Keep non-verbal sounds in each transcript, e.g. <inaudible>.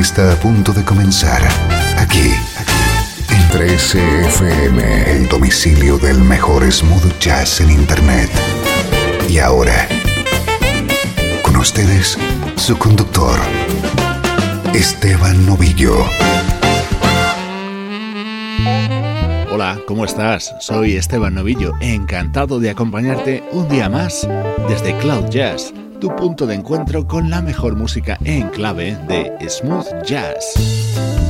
Está a punto de comenzar aquí, en 13FM, el domicilio del mejor smooth jazz en Internet. Y ahora, con ustedes, su conductor, Esteban Novillo. Hola, ¿cómo estás? Soy Esteban Novillo, encantado de acompañarte un día más desde Cloud Jazz, tu punto de encuentro con la mejor música en clave de smooth jazz.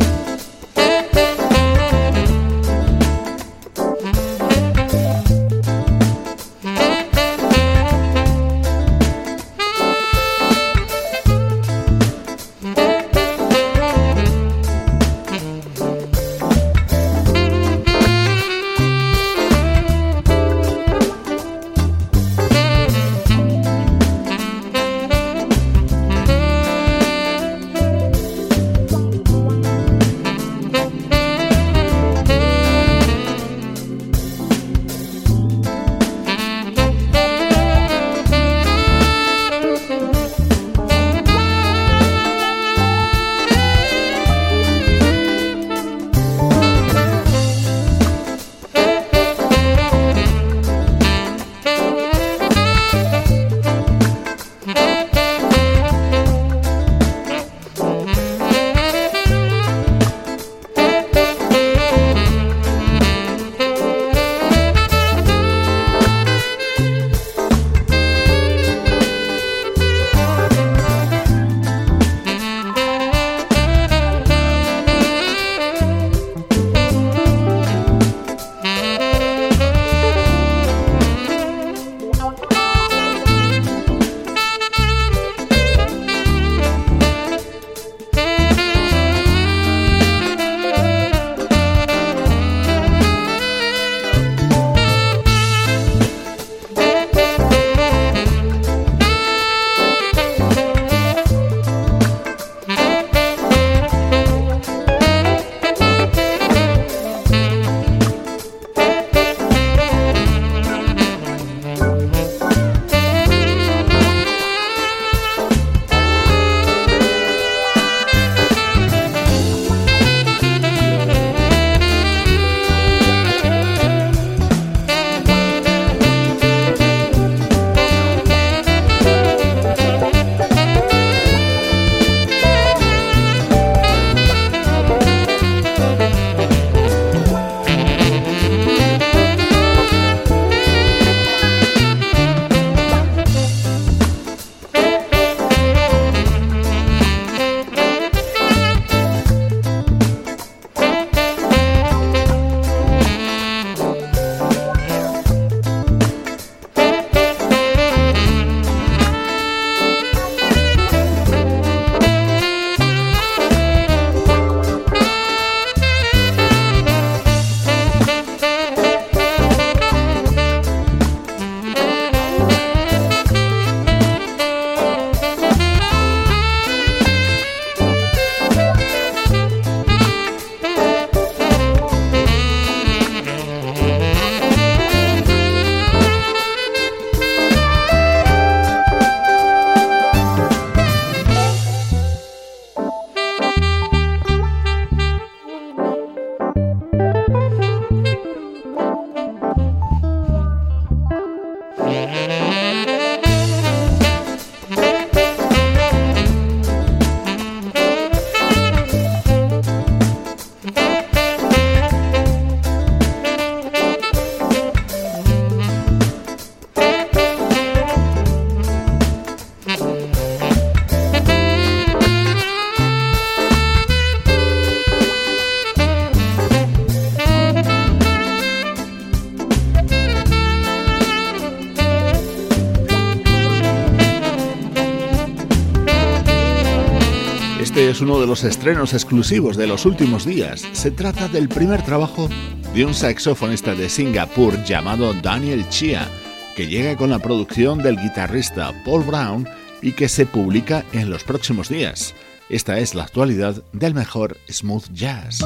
Uno de los estrenos exclusivos de los últimos días. Se trata del primer trabajo de un saxofonista de Singapur llamado Daniel Chia, que llega con la producción del guitarrista Paul Brown y que se publica en los próximos días. Esta es la actualidad del mejor smooth jazz.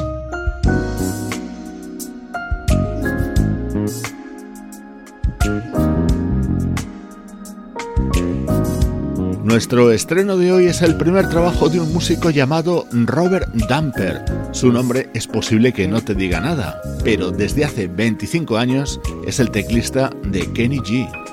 Nuestro estreno de hoy es el primer trabajo de un músico llamado Robert Damper. Su nombre es posible que no te diga nada, pero desde hace 25 años es el teclista de Kenny G.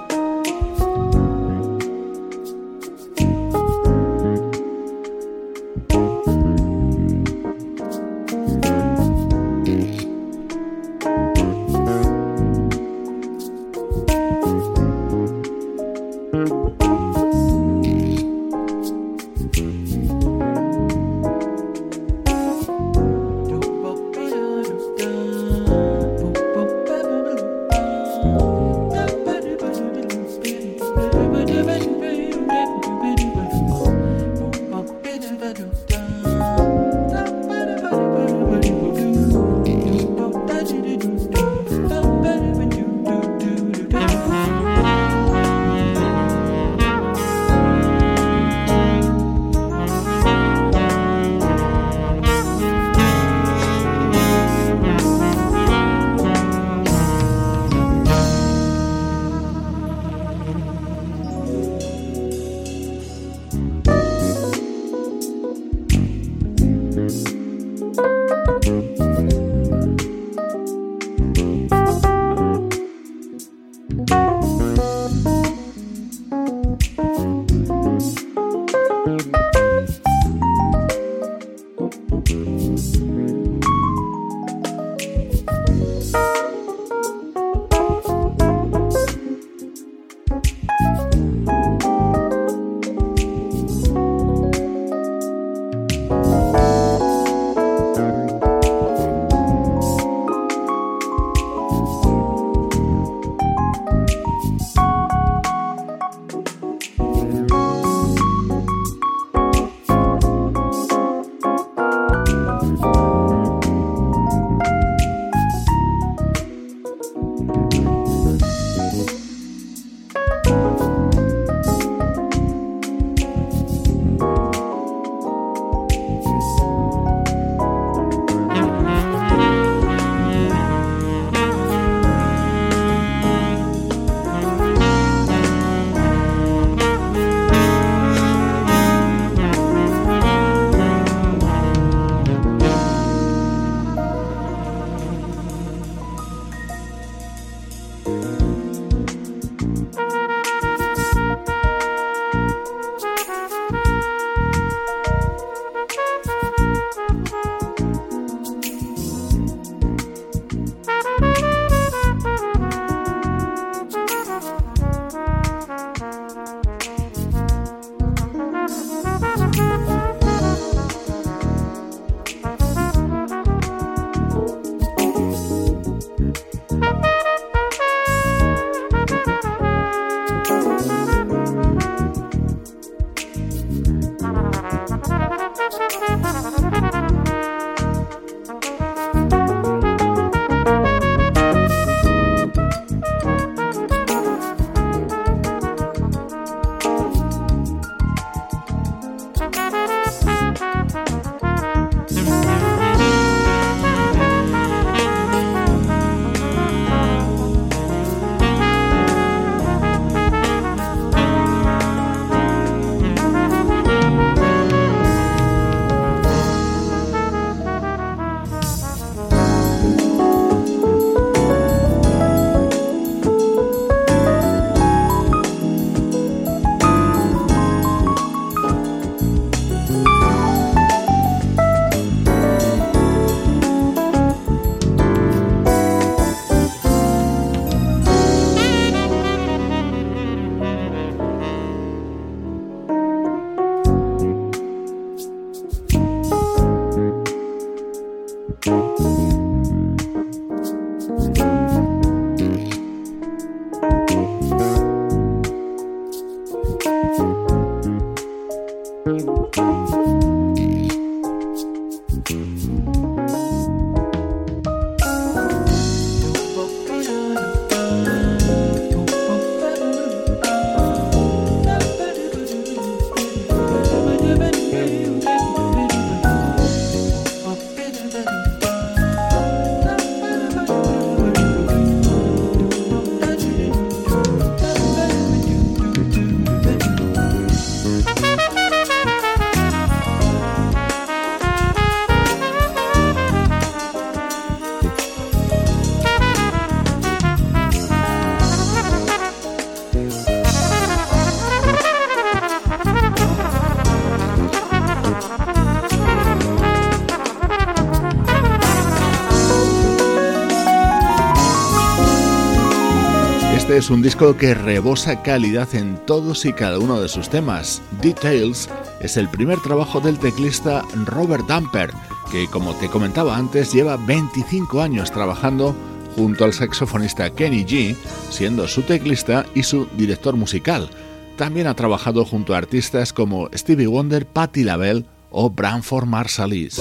es un disco que rebosa calidad en todos y cada uno de sus temas. Details es el primer trabajo del teclista Robert Damper, que como te comentaba antes lleva 25 años trabajando junto al saxofonista Kenny G, siendo su teclista y su director musical. También ha trabajado junto a artistas como Stevie Wonder, Patti LaBelle o Branford Marsalis.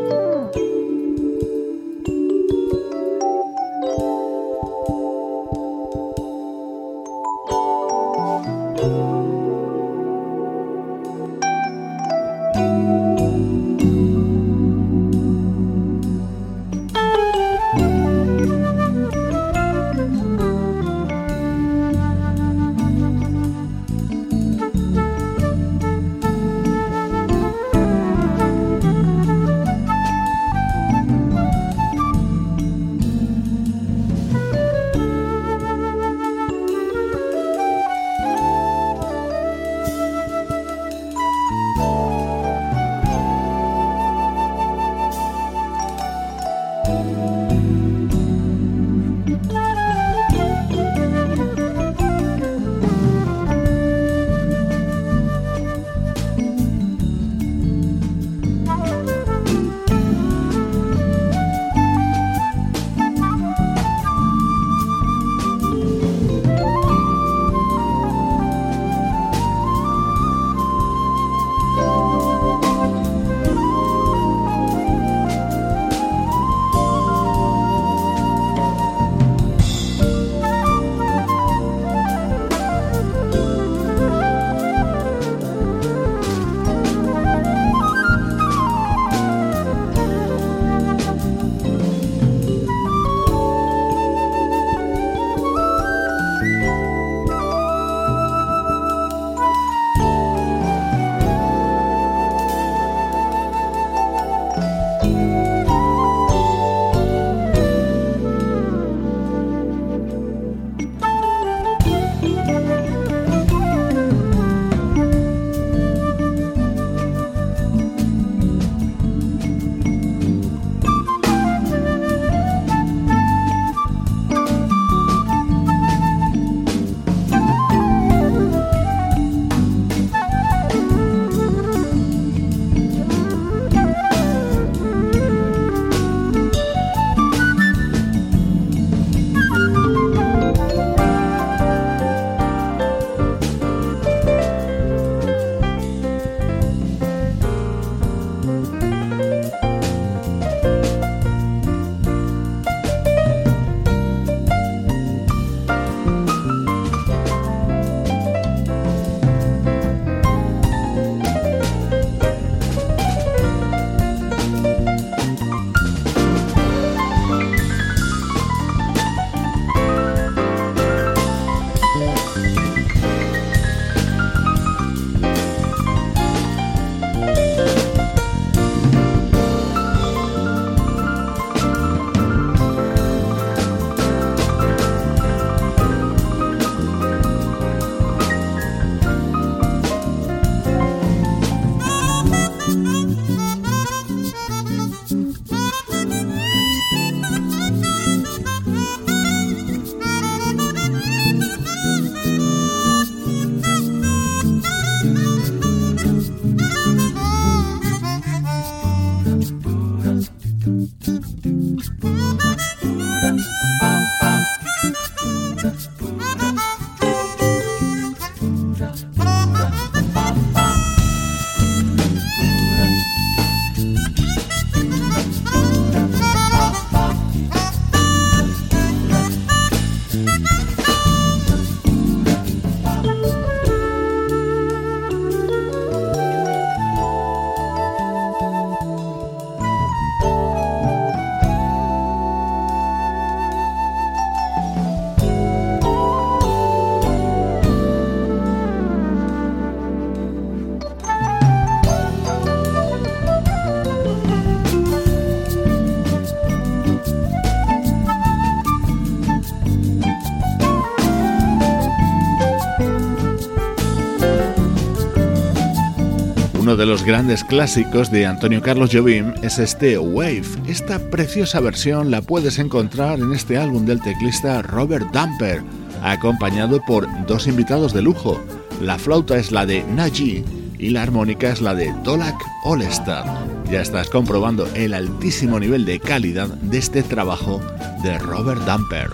De los grandes clásicos de Antonio Carlos Jobim es este Wave. Esta preciosa versión la puedes encontrar en este álbum del teclista Robert Damper, acompañado por dos invitados de lujo. La flauta es la de Naji y la armónica es la de Dolak Olestar. Ya estás comprobando el altísimo nivel de calidad de este trabajo de Robert Damper.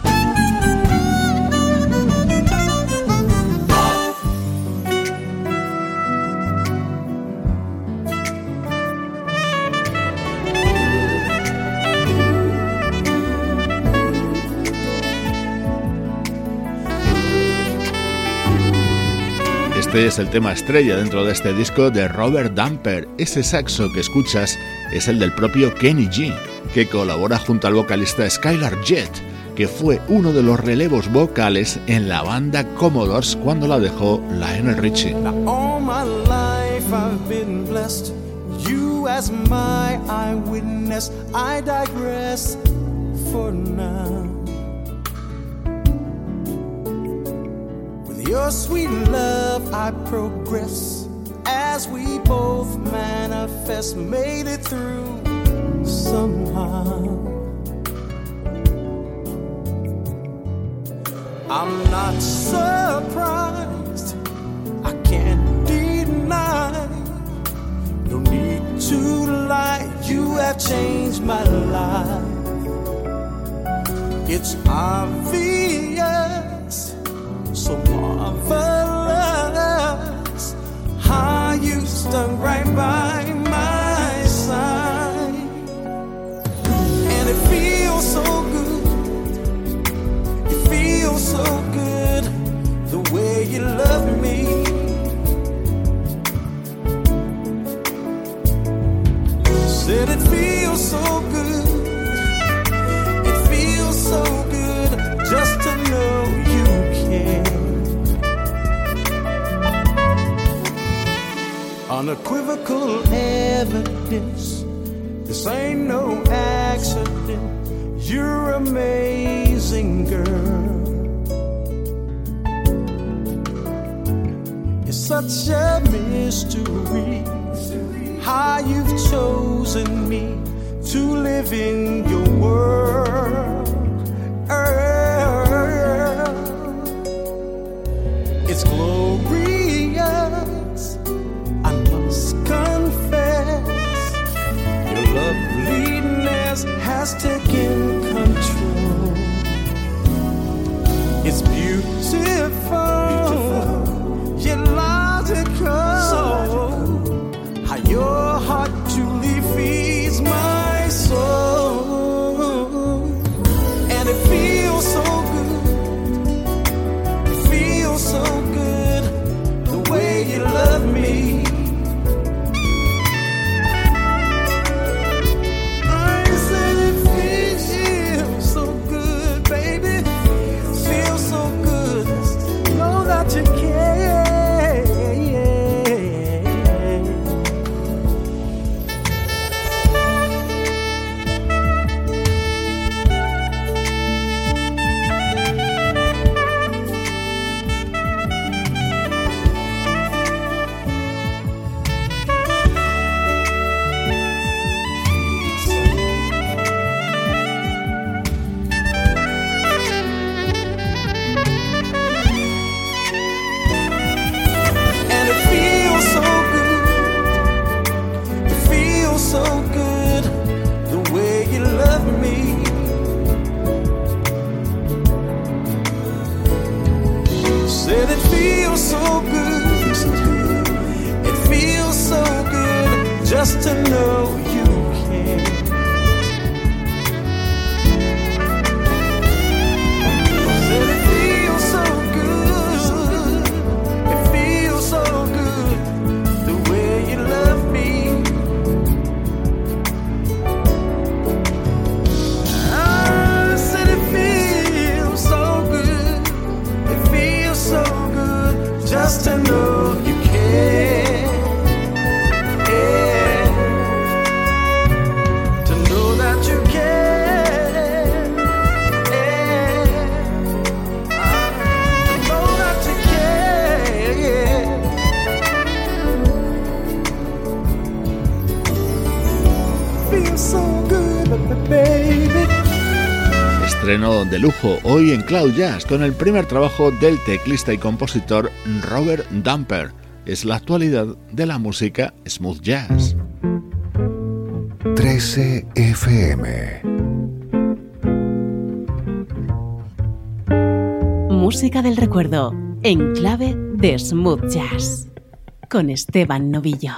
Este es el tema estrella dentro de este disco de Robert Damper. Ese saxo que escuchas es el del propio Kenny G, que colabora junto al vocalista Skylar Jett, que fue uno de los relevos vocales en la banda Commodores cuando la dejó Lionel Richie. Your sweet love, I progress as we both manifest, made it through somehow. I'm not surprised, I can't deny. No need to lie, you have changed my life. It's obvious marvelous how you stuck right by my side, and it feels so good. It feels so good the way you love me. Said it feels so good. It feels so good just to know you care. Unequivocal evidence. This ain't no accident. You're amazing, girl. It's such a mystery how you've chosen me to live in your world. It's glorious. De lujo hoy en Cloud Jazz con el primer trabajo del teclista y compositor Robert Dumper. Es la actualidad de la música smooth jazz. 13 FM Música del recuerdo en clave de smooth jazz con Esteban Novillo.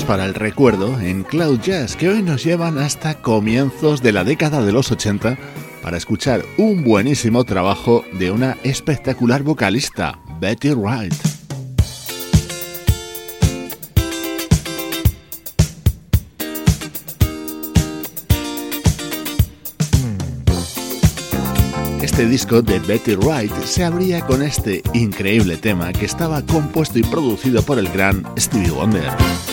Para el recuerdo en Cloud Jazz que hoy nos llevan hasta comienzos de la década de los 80 para escuchar un buenísimo trabajo de una espectacular vocalista, Betty Wright. Este disco de Betty Wright se abría con este increíble tema que estaba compuesto y producido por el gran Stevie Wonder.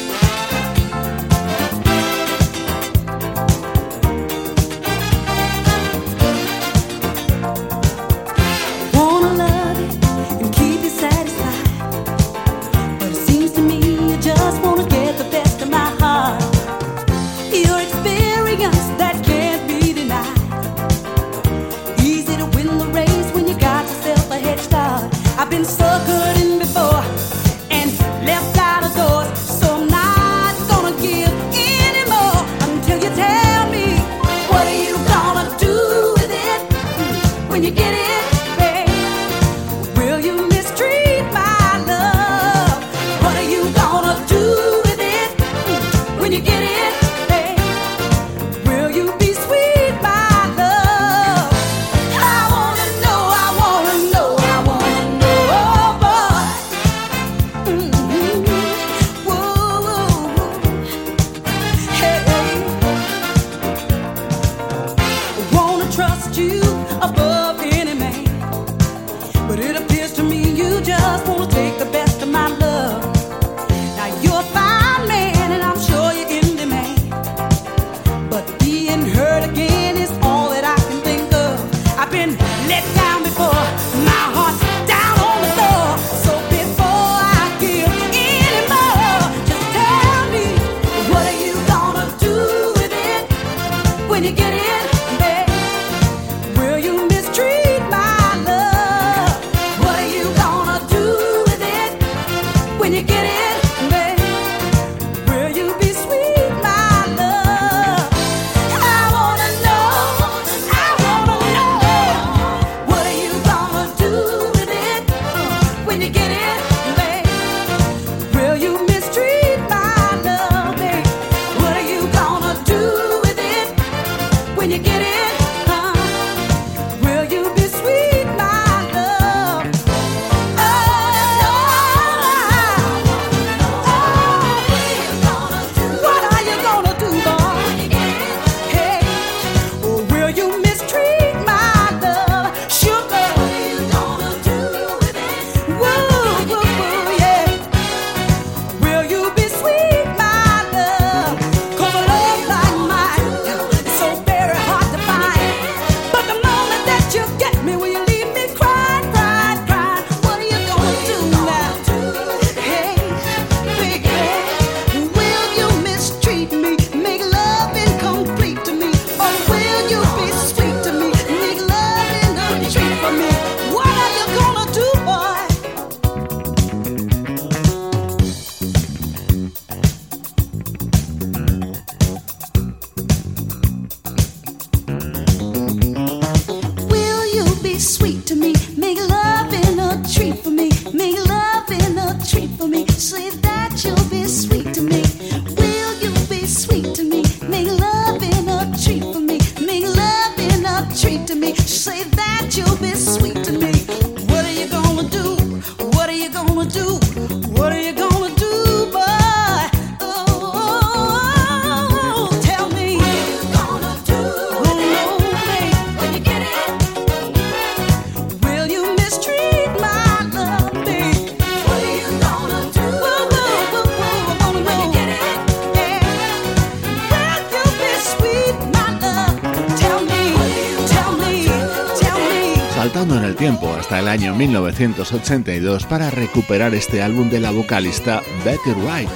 1982 para recuperar este álbum de la vocalista Betty Wright,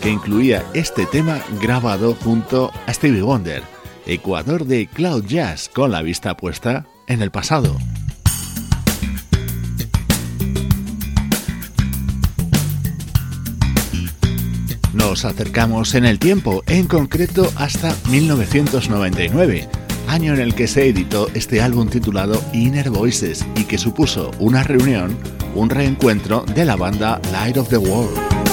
que incluía este tema grabado junto a Stevie Wonder, Ecuador de Cloud Jazz, con la vista puesta en el pasado. Nos acercamos en el tiempo, en concreto hasta 1999 año en el que se editó este álbum titulado Inner Voices y que supuso una reunión, un reencuentro de la banda Light of the World.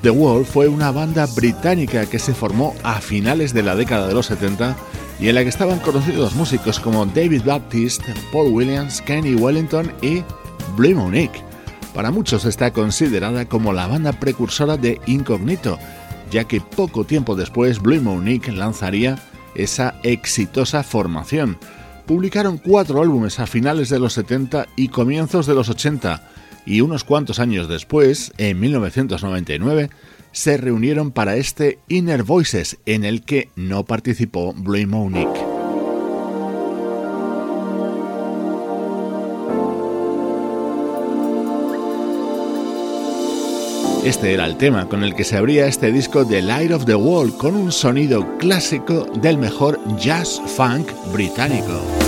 The World fue una banda británica que se formó a finales de la década de los 70 y en la que estaban conocidos músicos como David Baptiste, Paul Williams, Kenny Wellington y Blue Monique. Para muchos está considerada como la banda precursora de Incognito, ya que poco tiempo después Blue Monique lanzaría esa exitosa formación. Publicaron cuatro álbumes a finales de los 70 y comienzos de los 80, y unos cuantos años después, en 1999, se reunieron para este Inner Voices en el que no participó Blue Monique. Este era el tema con el que se abría este disco The Light of the Wall con un sonido clásico del mejor jazz funk británico.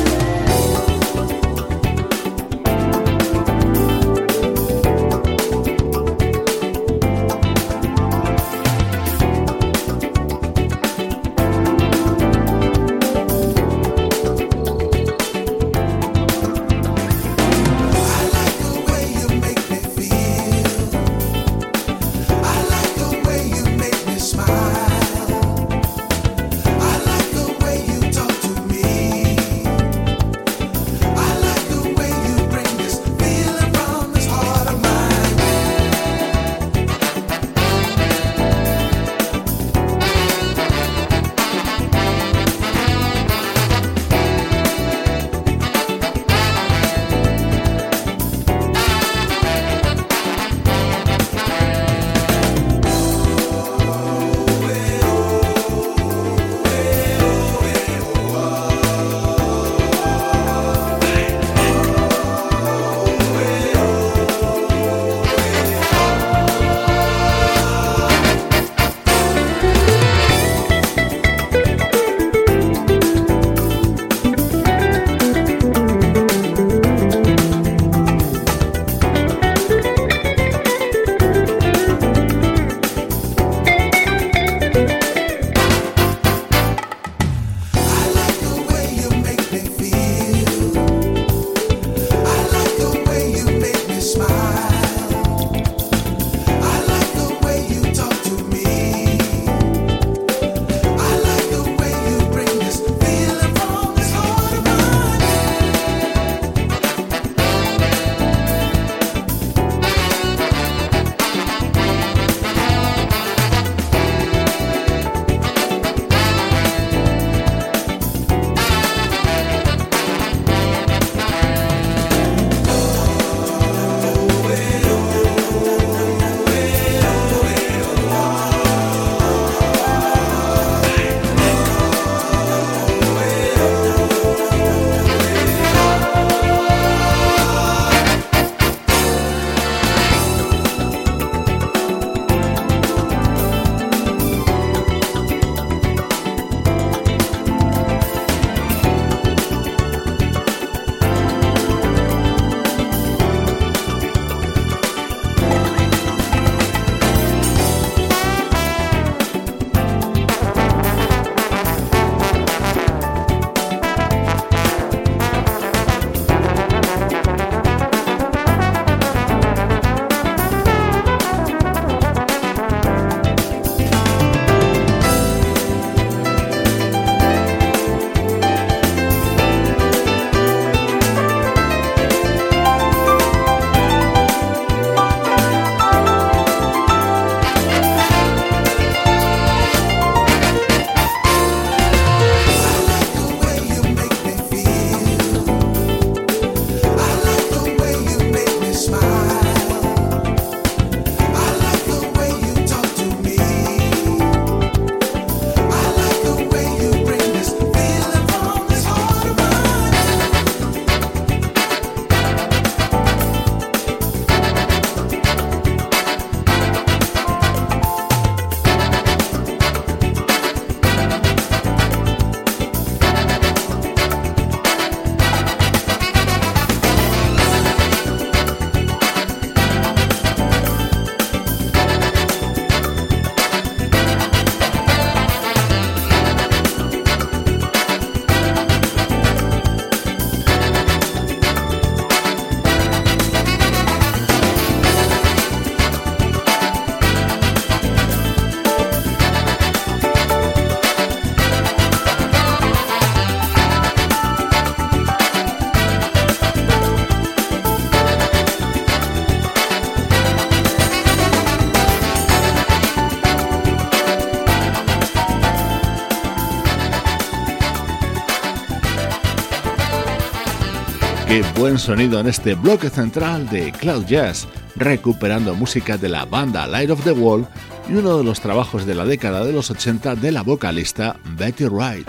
Qué buen sonido en este bloque central de Cloud Jazz, recuperando música de la banda Light of the Wall y uno de los trabajos de la década de los 80 de la vocalista Betty Wright.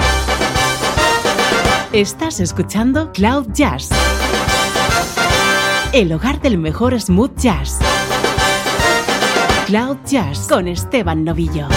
Estás escuchando Cloud Jazz, el hogar del mejor smooth jazz. Cloud Jazz con Esteban Novillo.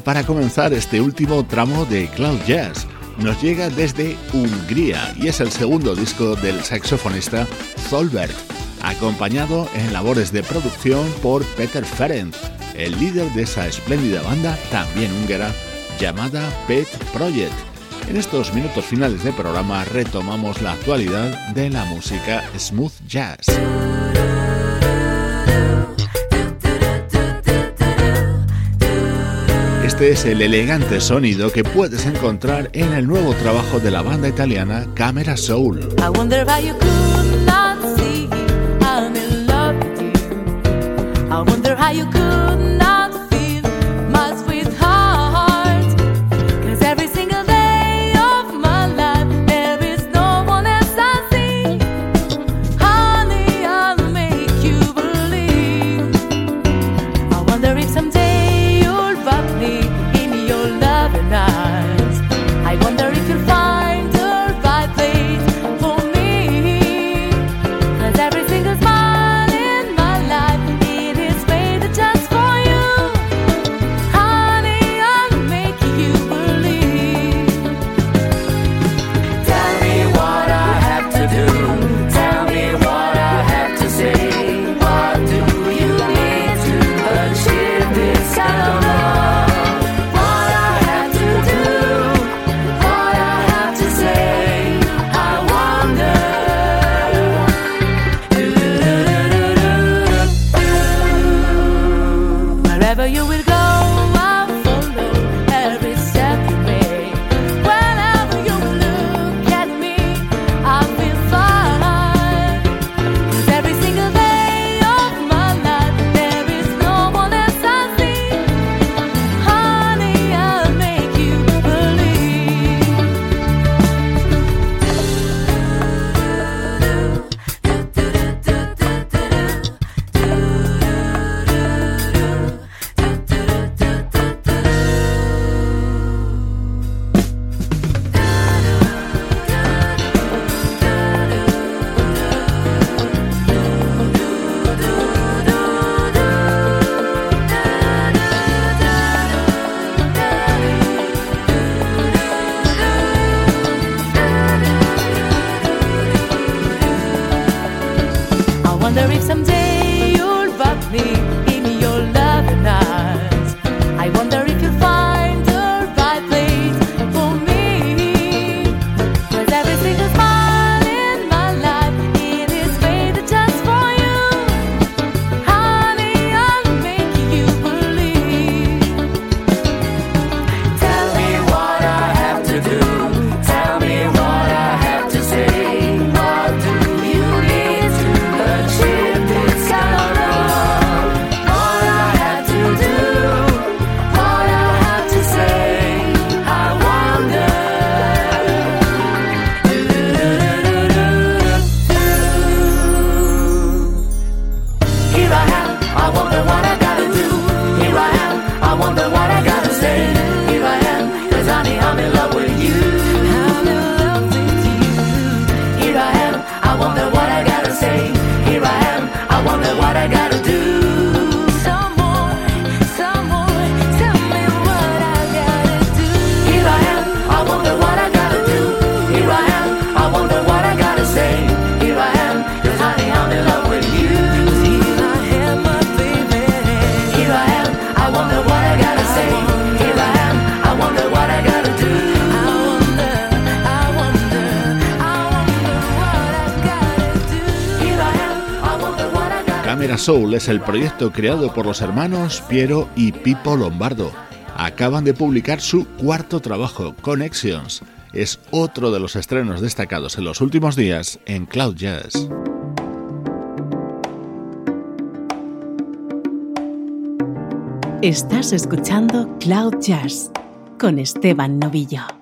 Para comenzar este último tramo de Cloud Jazz. Nos llega desde Hungría y es el segundo disco del saxofonista Zolberg, acompañado en labores de producción por Peter Ferenc, el líder de esa espléndida banda, también húngara, llamada Pet Project. En estos minutos finales de programa retomamos la actualidad de la música smooth jazz. Este es el elegante sonido que puedes encontrar en el nuevo trabajo de la banda italiana Camera Soul. I Es el proyecto creado por los hermanos Piero y Pipo Lombardo. Acaban de publicar su cuarto trabajo, Connections. Es otro de los estrenos destacados en los últimos días en Cloud Jazz. Estás escuchando Cloud Jazz con Esteban Novillo.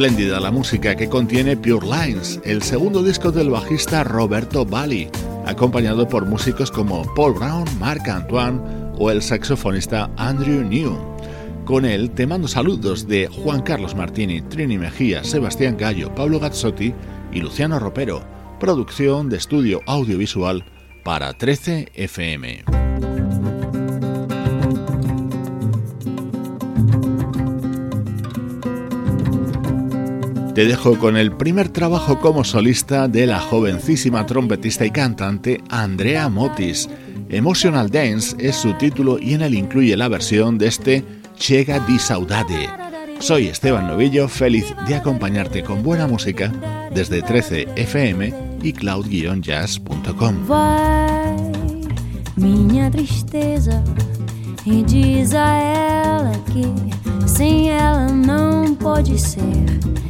Espléndida la música que contiene Pure Lines, el segundo disco del bajista Roberto Bali, acompañado por músicos como Paul Brown, Marc Antoine o el saxofonista Andrew New. Con él te mando saludos de Juan Carlos Martini, Trini Mejía, Sebastián Gallo, Pablo Gazzotti y Luciano Ropero. Producción de estudio audiovisual para 13 FM. Te dejo con el primer trabajo como solista de la jovencísima trompetista y cantante Andrea Motis. Emotional Dance es su título y en él incluye la versión de este Chega di Saudade. Soy Esteban Novillo, feliz de acompañarte con buena música desde 13 FM y cloud-jazz.com. minha tristeza e diz a ela que sem ela não pode ser.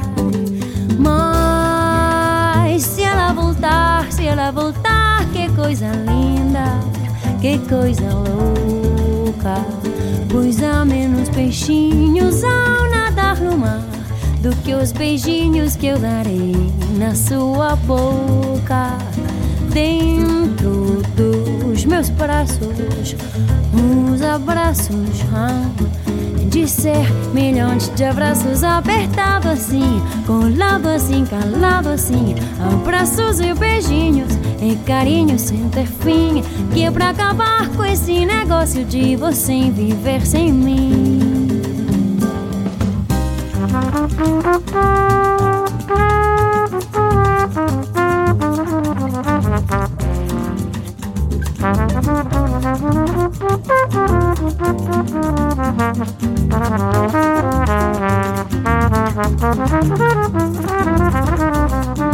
Ela voltar, se ela voltar, que coisa linda, que coisa louca. Pois há menos peixinhos ao nadar no mar do que os beijinhos que eu darei na sua boca. Dentro dos meus braços, uns abraços. Ah, de ser milhões de abraços apertados assim, colado assim, calado assim, abraços e beijinhos e carinho sem ter fim, que é pra acabar com esse negócio de você viver sem mim. Thank <laughs> you. Thank you.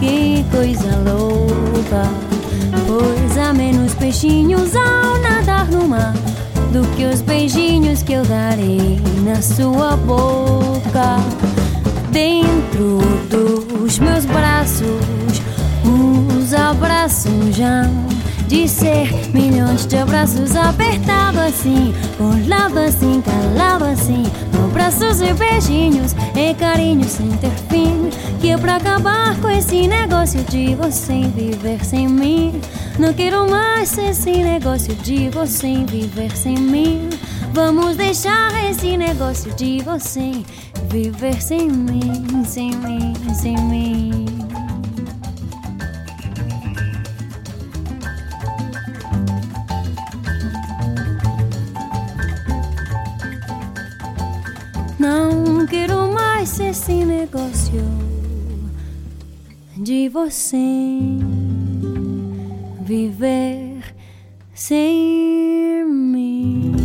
que coisa louca. Pois há menos peixinhos ao nadar no mar do que os beijinhos que eu darei na sua boca. Dentro dos meus braços, os abraços já de ser milhões de abraços apertado assim, colado assim, calado assim abraços e beijinhos e carinhos sem ter fim. Que é pra acabar com esse negócio de você viver sem mim. Não quero mais esse negócio de você viver sem mim. Vamos deixar esse negócio de você viver sem mim, sem mim, sem mim. Quero mais esse negócio de você viver sem mim.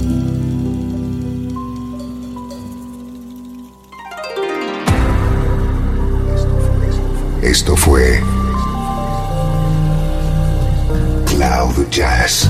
Esto fue Cloud Jazz.